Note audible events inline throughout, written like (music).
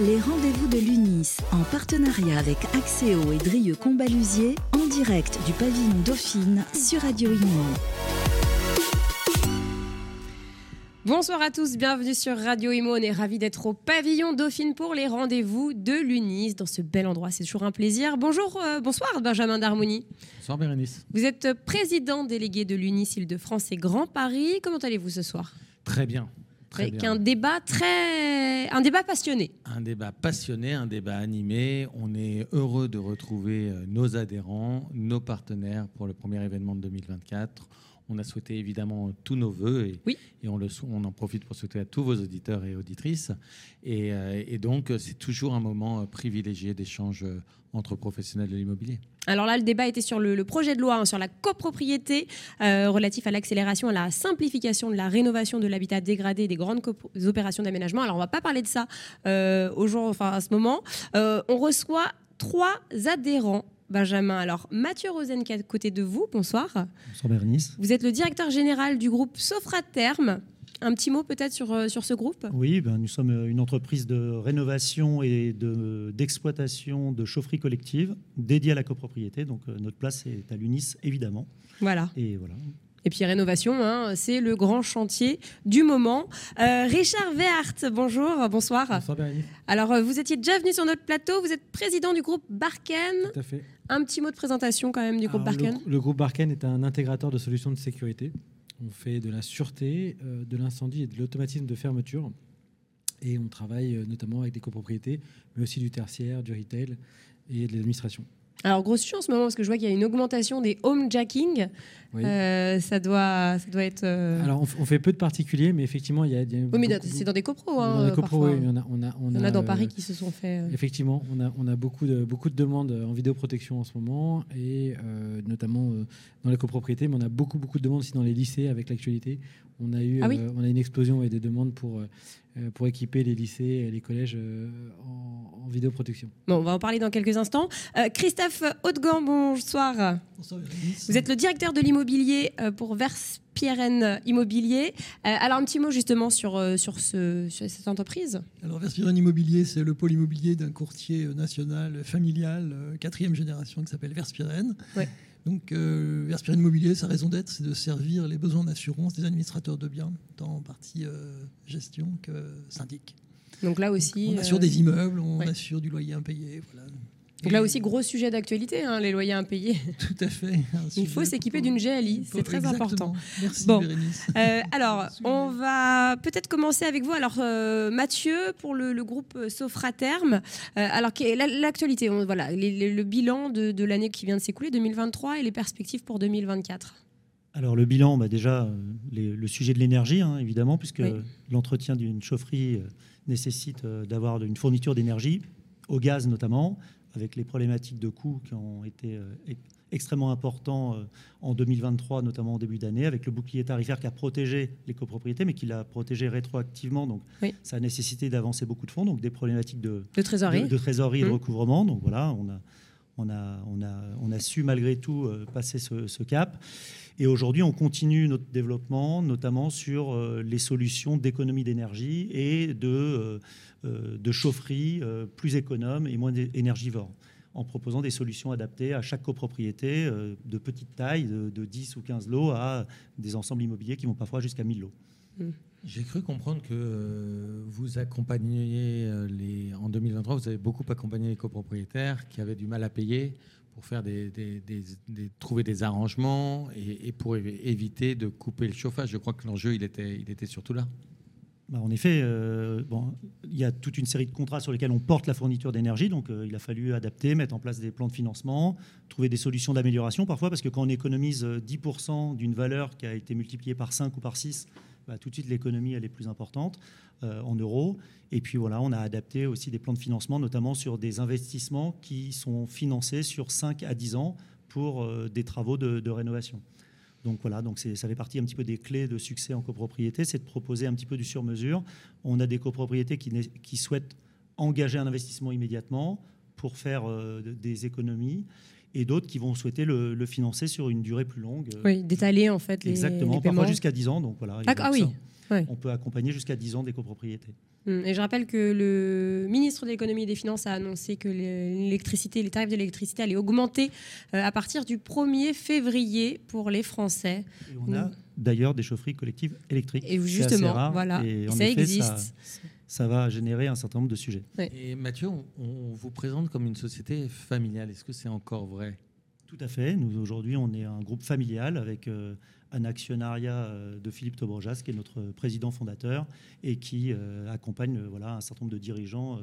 les rendez-vous de l'UNIS, en partenariat avec Axéo et Drieux Combalusier, en direct du pavillon Dauphine sur Radio Imo. Bonsoir à tous, bienvenue sur Radio Imo. On est ravis d'être au pavillon Dauphine pour les rendez-vous de l'UNIS dans ce bel endroit. C'est toujours un plaisir. Bonjour, euh, bonsoir Benjamin d'Harmonie. Bonsoir Bérénice. Vous êtes président délégué de l'UNIS Île-de-France et Grand Paris. Comment allez-vous ce soir? Très bien. Très Avec bien. un débat très, un débat passionné. Un débat passionné, un débat animé. On est heureux de retrouver euh, nos adhérents, nos partenaires pour le premier événement de 2024. On a souhaité évidemment tous nos voeux et, Oui. et on, le, sou- on en profite pour souhaiter à tous vos auditeurs et auditrices. Et, euh, et donc, c'est toujours un moment euh, privilégié d'échange euh, entre professionnels de l'immobilier. Alors là, le débat était sur le, le projet de loi hein, sur la copropriété euh, relatif à l'accélération, à la simplification de la rénovation de l'habitat dégradé des grandes opérations d'aménagement. Alors on va pas parler de ça euh, au jour, enfin à ce moment. Euh, on reçoit trois adhérents. Benjamin, alors Mathieu Rosen qui est à côté de vous, bonsoir. Bonsoir Bérénice. Vous êtes le directeur général du groupe Sofraterme. Un petit mot peut-être sur, euh, sur ce groupe? Oui, ben, nous sommes une entreprise de rénovation et de- d'exploitation de, chaufferie collective dédiée à la copropriété. Donc euh, notre place est à l'UNIS, évidemment. Voilà. Et voilà. Et puis rénovation, hein, c'est le grand chantier du moment. Euh, Richard Vehart, bonjour, bonsoir. Bonsoir Bérénice. Alors, euh, vous étiez déjà venu sur notre plateau, vous êtes président du groupe Barken. Tout à fait. Un petit mot de présentation quand même du groupe Alors, Barken. le groupe Barken est un intégrateur de solutions de sécurité. On fait de la sûreté, euh, de l'incendie et de l'automatisme de fermeture. Et on travaille notamment avec des copropriétés, mais aussi du tertiaire, du retail et de l'administration. Alors, gros sujet en ce moment, parce que je vois qu'il y a une augmentation des homejacking. Oui. Euh, ça, doit, ça doit être... euh, Alors, on, on fait peu de particuliers, mais effectivement, il y a. il y a oui, mais c'est dans des copros. dans Hein, les copros, parfois. oui, on a, on a, on Il y en a dans euh, Paris qui se sont fait... Effectivement, on a, on a beaucoup, de, beaucoup de demandes en vidéoprotection en ce moment, et notamment dans les copropriétés, mais on a beaucoup, beaucoup de demandes aussi dans les lycées avec l'actualité. On a eu Ah oui on a une explosion et des demandes pour, pour équiper les lycées et les collèges euh, en, en vidéoprotection. Bon, on va en parler dans quelques instants. Euh, Christophe Hautegan, bonsoir. Bonsoir. Vous êtes le directeur de l'immobilier euh, pour Verspieren Immobilier. Euh, alors, un petit mot justement sur, euh, sur, ce, sur cette entreprise. Alors Verspiren Immobilier, c'est le pôle immobilier d'un courtier national familial, euh, quatrième génération, qui s'appelle Verspiren. Ouais. Donc euh, Verspiren Immobilier, sa raison d'être, c'est de servir les besoins d'assurance des administrateurs de biens, tant en partie euh, gestion que syndic. Donc là aussi... on assure euh, des immeubles, on ouais. assure du loyer impayé. Voilà. Donc là aussi, gros sujet d'actualité, hein, les loyers impayés. (laughs) Tout à fait. Il faut s'équiper d'une GLI, c'est très Exactement. important. Merci Bon. Bérénice. Euh, alors, on va peut-être commencer avec vous. Alors, euh, Mathieu, pour le, le groupe Sofraterme. Euh, alors, l'actualité, on- voilà, les- les- le bilan de, de l'année qui vient de s'écouler, 2023, et les perspectives pour 2024. Alors le bilan, bah, déjà, euh, les- le sujet de l'énergie, hein, évidemment, puisque Oui. l'entretien d'une chaufferie nécessite d'avoir une fourniture d'énergie, au gaz notamment, avec les problématiques de coûts qui ont été euh, extrêmement importants euh, en 2023, notamment en début d'année, avec le bouclier tarifaire qui a protégé les copropriétés, mais qui l'a protégé rétroactivement. Donc Oui. ça a nécessité d'avancer beaucoup de fonds, donc des problématiques de, De trésorerie. de, de trésorerie et de Mmh. recouvrement. Donc voilà, on a, on a, on a, on a su malgré tout euh, passer ce, ce cap. Et aujourd'hui, on continue notre développement, notamment sur euh, les solutions d'économie d'énergie et de, euh, euh, de chaufferie plus économes et moins énergivores, en proposant des solutions adaptées à chaque copropriété, de petite taille, de, de 10 ou 15 lots, à des ensembles immobiliers qui vont parfois jusqu'à 1000 lots. J'ai cru comprendre que vous accompagniez les. En 2023, vous avez beaucoup accompagné les copropriétaires qui avaient du mal à payer pour faire des, des- trouver des arrangements et, pour évi- éviter de couper le chauffage. Je crois que l'enjeu, il était, il était surtout là. Bah, en effet, euh, bon, il y a toute une série de contrats sur lesquels on porte la fourniture d'énergie, donc euh, il a fallu adapter, mettre en place des plans de financement, trouver des solutions d'amélioration parfois, parce que quand on économise euh, 10% d'une valeur qui a été multipliée par 5 ou par 6, bah, tout de suite l'économie elle est plus importante euh, en euros. Et puis voilà, on a adapté aussi des plans de financement, notamment sur des investissements qui sont financés sur 5 à 10 ans pour euh, des travaux de, rénovation. Donc voilà, donc ça fait partie un petit peu des clés de succès en copropriété, c'est de proposer un petit peu du sur-mesure. On a des copropriétés qui, qui souhaitent engager un investissement immédiatement pour faire euh, de- des économies et d'autres qui vont souhaiter le, le financer sur une durée plus longue. Oui, d'étaler en fait les, Exactement, les parfois jusqu'à 10 ans. Donc voilà, ah oui. Ouais. On peut accompagner jusqu'à 10 ans des copropriétés. Hum, Et je rappelle que le ministre de l'économie et des finances a annoncé que l'électricité, les tarifs de l'électricité allaient augmenter euh, à partir du 1er février pour les Français. Et on a d'ailleurs des chaufferies collectives électriques. Et justement, assez rare, voilà, et Et en ça effet, existe. ça va générer un certain nombre de sujets. Et Mathieu, on, on vous présente comme une société familiale. Est-ce que c'est encore vrai? Tout à fait. Nous, aujourd'hui, on est un groupe familial avec euh, un actionnariat euh, de Philippe Tobrojas, qui est notre président fondateur et qui euh, accompagne voilà, un certain nombre de dirigeants euh,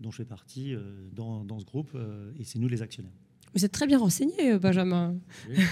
dont je fais partie euh, dans, dans ce groupe. euh, et c'est nous les actionnaires. Vous êtes très bien renseigné, euh, Benjamin. Oui. (laughs)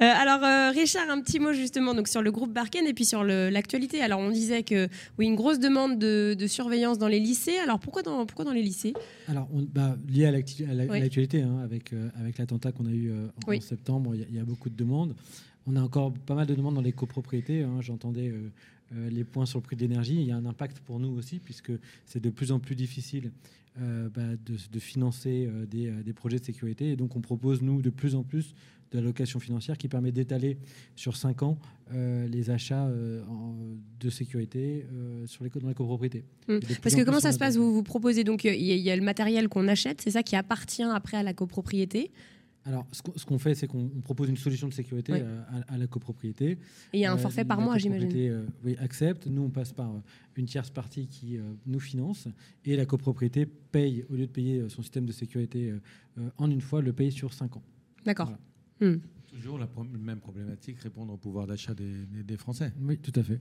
Euh, alors, euh, Richard, un petit mot justement donc, sur le groupe Barken et puis sur l'actualité. Alors, on disait que oui, une grosse demande de, de surveillance dans les lycées. Alors, pourquoi dans, pourquoi dans les lycées? Alors, on, bah, lié à Oui. l'actualité, hein, avec, euh, avec l'attentat qu'on a eu euh, en, Oui. septembre, il y, a- il y a beaucoup de demandes. On a encore pas mal de demandes dans les copropriétés. hein. J'entendais euh, les points sur le prix de l'énergie. Il y a un impact pour nous aussi, puisque c'est de plus en plus difficile euh, bah, de, de financer euh, des, euh, des projets de sécurité. Et donc, on propose, nous, de plus en plus de la location financière qui permet d'étaler sur 5 ans euh, les achats euh, en- de sécurité euh, sur les, dans. Et de plus Parce que comment ça se passe? vous, vous proposez donc euh, il y, y a le matériel qu'on achète, c'est ça qui appartient après à la copropriété? Alors, ce qu'on fait, c'est qu'on on propose une solution de sécurité Oui. à, à la copropriété. Et il y a un Euh, forfait par mois, j'imagine. copropriété, euh, oui, accepte. Nous, on passe par euh, une tierce partie qui euh, nous finance et la copropriété paye, au lieu de payer son système de sécurité en une fois, le paye sur 5 ans. D'accord. Voilà. Hum. Toujours la pro- même problématique, répondre au pouvoir d'achat des, des- des Français. Oui, tout à fait.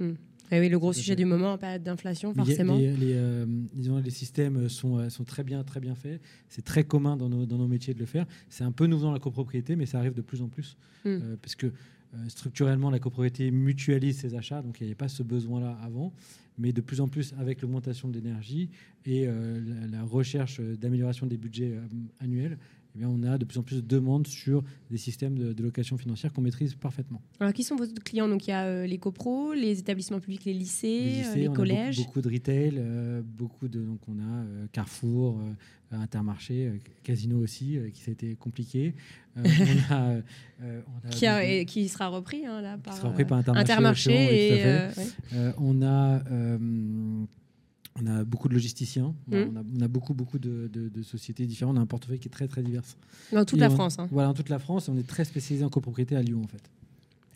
Et oui, le gros sujet du moment en période d'inflation, forcément. Les, les, euh, disons, les systèmes sont, euh, sont très bien, très bien faits. C'est très commun dans nos, dans nos métiers de le faire. C'est un peu nouveau dans la copropriété, mais ça arrive de plus en plus. Mm. Euh, parce que euh, structurellement, la copropriété mutualise ses achats, donc il n'y avait pas ce besoin-là avant. Mais de plus en plus, avec l'augmentation de l'énergie et euh, la, la recherche d'amélioration des budgets euh, annuels, eh bien, on a de plus en plus de demandes sur des systèmes de, de location financière qu'on maîtrise parfaitement. Alors, qui sont vos clients? Donc, il y a euh, les copros, les établissements publics, les lycées, Les euh, lycées, les on a collèges. beaucoup, beaucoup de retail, euh, beaucoup de donc on a euh, Carrefour, Intermarché, Casino aussi, qui ça a été compliqué. (laughs) On a, on a Qui, a- beaucoup- et qui sera repris hein, là, qui par sera repris par Intermarché. Intermarché et ouais. On a on a beaucoup de logisticiens. Voilà, Mm. on, a, on a beaucoup beaucoup de, de- de sociétés différentes. On a un portefeuille qui est très très divers. dans toute Et la on- France. hein. Voilà, dans toute la France. On est très spécialisé en copropriété à Lyon en fait.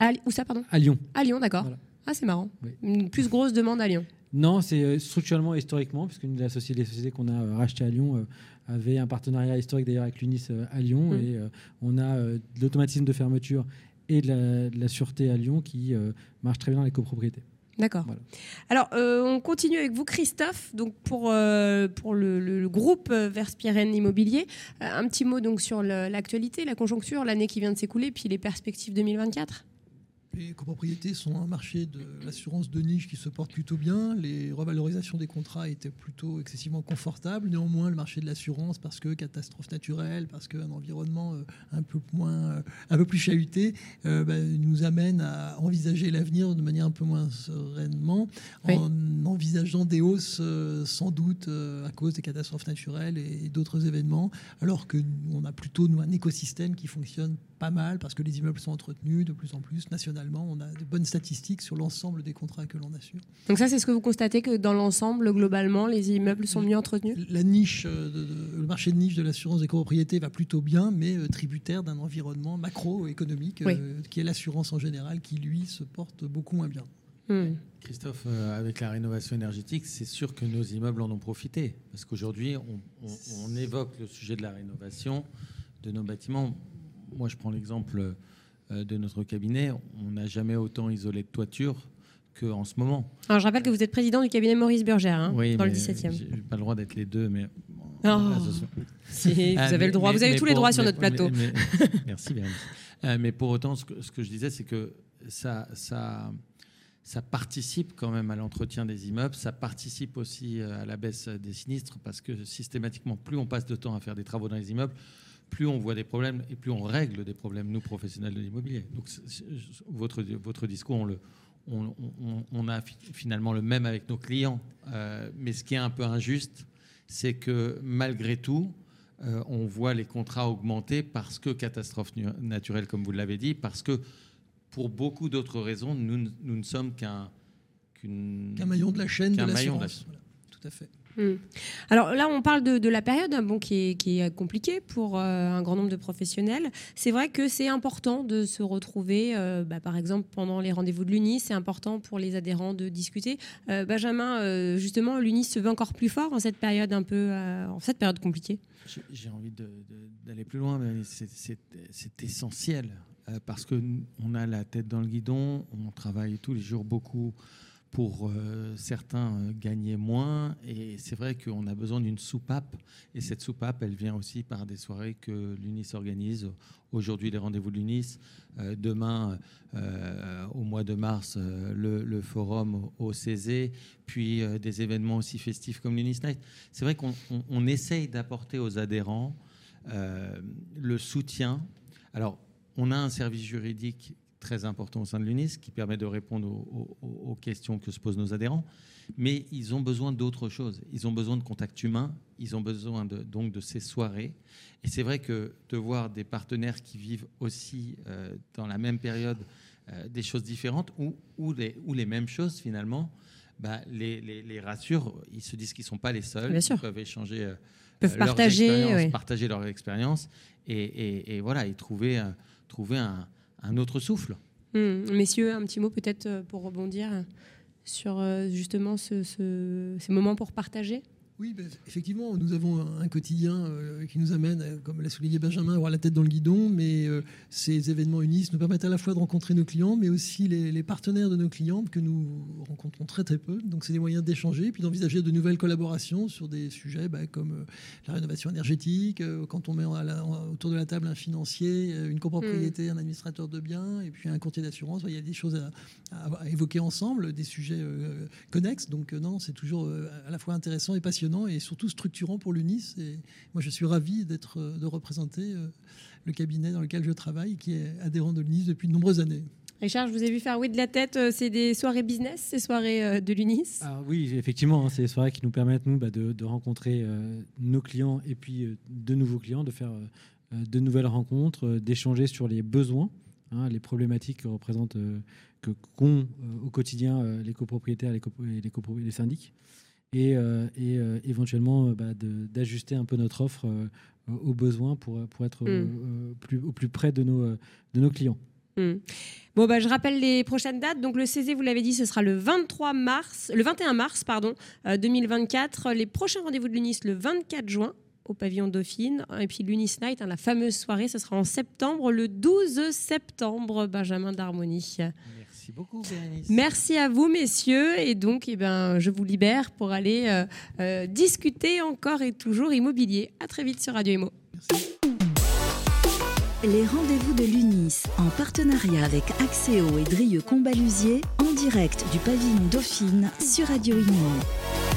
À où ça, pardon? À Lyon. À Lyon, d'accord. Voilà. Ah, c'est marrant. Oui. Une plus grosse demande à Lyon. Non, c'est euh, structurellement et historiquement, puisque des sociétés, les sociétés qu'on a euh, rachetées à Lyon euh, avaient un partenariat historique d'ailleurs avec l'UNIS euh, à Lyon. Mm. Et euh, on a de l'automatisme de fermeture et de la, de la sûreté à Lyon qui marche très bien dans les copropriétés. D'accord. Voilà. Alors, euh, on continue avec vous, Christophe, donc pour, euh, pour le, le- le groupe euh, Verspiren Immobilier. Un petit mot donc sur l'actualité, la conjoncture, l'année qui vient de s'écouler, puis les perspectives 2024. Les copropriétés sont un marché de l'assurance de niche qui se porte plutôt bien. Les revalorisations des contrats étaient plutôt excessivement confortables. Néanmoins, le marché de l'assurance, parce que catastrophe naturelle, parce qu'un environnement euh, un peu moins, euh, un peu plus chahuté, euh, bah, nous amène à envisager l'avenir de manière un peu moins sereinement, Oui. en envisageant des hausses sans doute à cause des catastrophes naturelles et d'autres événements, alors que nous, on a plutôt nous, un écosystème qui fonctionne pas mal parce que les immeubles sont entretenus de plus en plus nationalement. On a de bonnes statistiques sur l'ensemble des contrats que l'on assure. Donc ça, c'est ce que vous constatez que dans l'ensemble, globalement, les immeubles sont mieux entretenus? La niche, euh, de- de- le marché de niche de l'assurance des copropriétés va plutôt bien, mais euh, tributaire d'un environnement macroéconomique Oui. euh, qui est l'assurance en général, qui lui se porte beaucoup moins bien. Hmm. Christophe, euh, avec la rénovation énergétique, c'est sûr que nos immeubles en ont profité. Parce qu'aujourd'hui, on, on- on évoque le sujet de la rénovation de nos bâtiments. Moi, je prends l'exemple euh, de notre cabinet. On n'a jamais autant isolé de toiture qu'en ce moment. Alors, je rappelle que vous êtes président du cabinet Maurice Burgère, hein, Oui, dans le mais 17e. J'ai pas le droit d'être les deux, mais. Oh. Si, vous Ah, avez le droit, mais- vous avez tous les droits sur notre plateau. mais- (laughs) mais- merci, Bérénice. Euh, mais pour autant, ce que, ce que je disais, c'est que ça, ça, ça participe quand même à l'entretien des immeubles, ça participe aussi euh, à la baisse des sinistres, parce que systématiquement, plus on passe de temps à faire des travaux dans les immeubles, plus on voit des problèmes et plus on règle des problèmes, nous, professionnels de l'immobilier. Donc, votre, votre discours, on le, on, on- on a fi- finalement le même avec nos clients. Euh, mais ce qui est un peu injuste, c'est que malgré tout, euh, on voit les contrats augmenter parce que catastrophe naturelle, comme vous l'avez dit, parce que pour beaucoup d'autres raisons, nous, ne- nous ne sommes qu'un maillon de la chaîne de l'assurance. Voilà, tout à fait. Hmm. Alors là, on parle de, la période hein, bon, qui, est, compliquée pour euh, un grand nombre de professionnels. C'est vrai que c'est important de se retrouver, euh, bah, par exemple, pendant les rendez-vous de l'UNIS. C'est important pour les adhérents de discuter. Euh, Benjamin, justement, l'UNIS se veut encore plus fort en cette période un peu, en cette période compliquée. J'ai- envie d'aller plus loin, mais c'est- essentiel parce que n- on a la tête dans le guidon, on travaille tous les jours beaucoup pour euh, certains euh, gagner moins, et c'est vrai qu'on a besoin d'une soupape, et cette soupape, elle vient aussi par des soirées que l'UNIS organise. Aujourd'hui, les rendez-vous de l'UNIS, euh, demain, au mois de mars, le, forum au, Césé, puis des événements aussi festifs comme l'UNIS Night. C'est vrai qu'on on- on essaye d'apporter aux adhérents le soutien. Alors, on a un service juridique très important au sein de l'UNIS qui permet de répondre aux, aux- aux questions que se posent nos adhérents, mais ils ont besoin d'autre chose. Ils ont besoin de contact humain, ils ont besoin de, donc de ces soirées. Et c'est vrai que de voir des partenaires qui vivent aussi euh, dans la même période euh, des choses différentes ou, ou, les, ou les mêmes choses finalement, bah, les, les, les rassure. Ils se disent qu'ils ne sont pas les seuls. Bien sûr. Ils peuvent échanger. euh, Peuvent euh, partager, expériences, ouais. partager leur expérience et, et- et voilà, et trouver, un- trouver un, un autre souffle. Hmm. Messieurs, un petit mot peut-être euh, pour rebondir sur euh, justement ce- ce- ces moments pour partager? Oui, ben, effectivement, nous avons un, quotidien euh, qui nous amène, euh, comme l'a souligné Benjamin, à avoir la tête dans le guidon, mais euh, ces événements unis nous permettent à la fois de rencontrer nos clients, mais aussi les, les partenaires de nos clients que nous rencontrons très très peu. Donc c'est des moyens d'échanger, puis d'envisager de nouvelles collaborations sur des sujets bah, comme euh, la rénovation énergétique, quand on met la- autour de la table un financier, une copropriété, un administrateur de biens, et puis un courtier d'assurance. Il y a des choses à, à- à évoquer ensemble, des sujets connexes. Donc non, c'est toujours à la fois intéressant et passionnant et surtout structurant pour l'UNIS. Et moi, je suis ravi d'être, euh, de représenter euh, le cabinet dans lequel je travaille, qui est adhérent de l'UNIS depuis de nombreuses années. Richard, je vous ai vu faire oui de la tête. euh, C'est des soirées business, ces soirées de l'UNIS? Alors oui, effectivement, hein, c'est des soirées qui nous permettent nous bah, de, de rencontrer euh, nos clients et puis euh, de nouveaux clients, de faire euh, de nouvelles rencontres, d'échanger sur les besoins, hein, les problématiques que représentent que qu'ont au quotidien les copropriétaires, les, copro- et les, copro- les syndics, et, euh, et, euh, éventuellement euh, bah, d'ajuster un peu notre offre aux besoins pour, pour être euh, Mm. euh, plus, au plus près de nos, de nos clients. Hmm. Bon, bah, je rappelle les prochaines dates. Donc, le CZ, vous l'avez dit, ce sera le 23 mars, le 21 mars, pardon, euh, 2024. Les prochains rendez-vous de l'UNIS, le 24 juin au pavillon Dauphine. Et puis l'Unis Night, hein, la fameuse soirée, ce sera en septembre, le 12 septembre, Benjamin d'Harmonie. Merci beaucoup, Bérénice. Merci à vous, messieurs. Et donc, eh ben, je vous libère pour aller euh, euh, discuter encore et toujours immobilier. À très vite sur Radio Imo. Les rendez-vous de l'UNIS, en partenariat avec Axéo et Drieux Combalusier, en direct du pavillon Dauphine sur Radio Imo.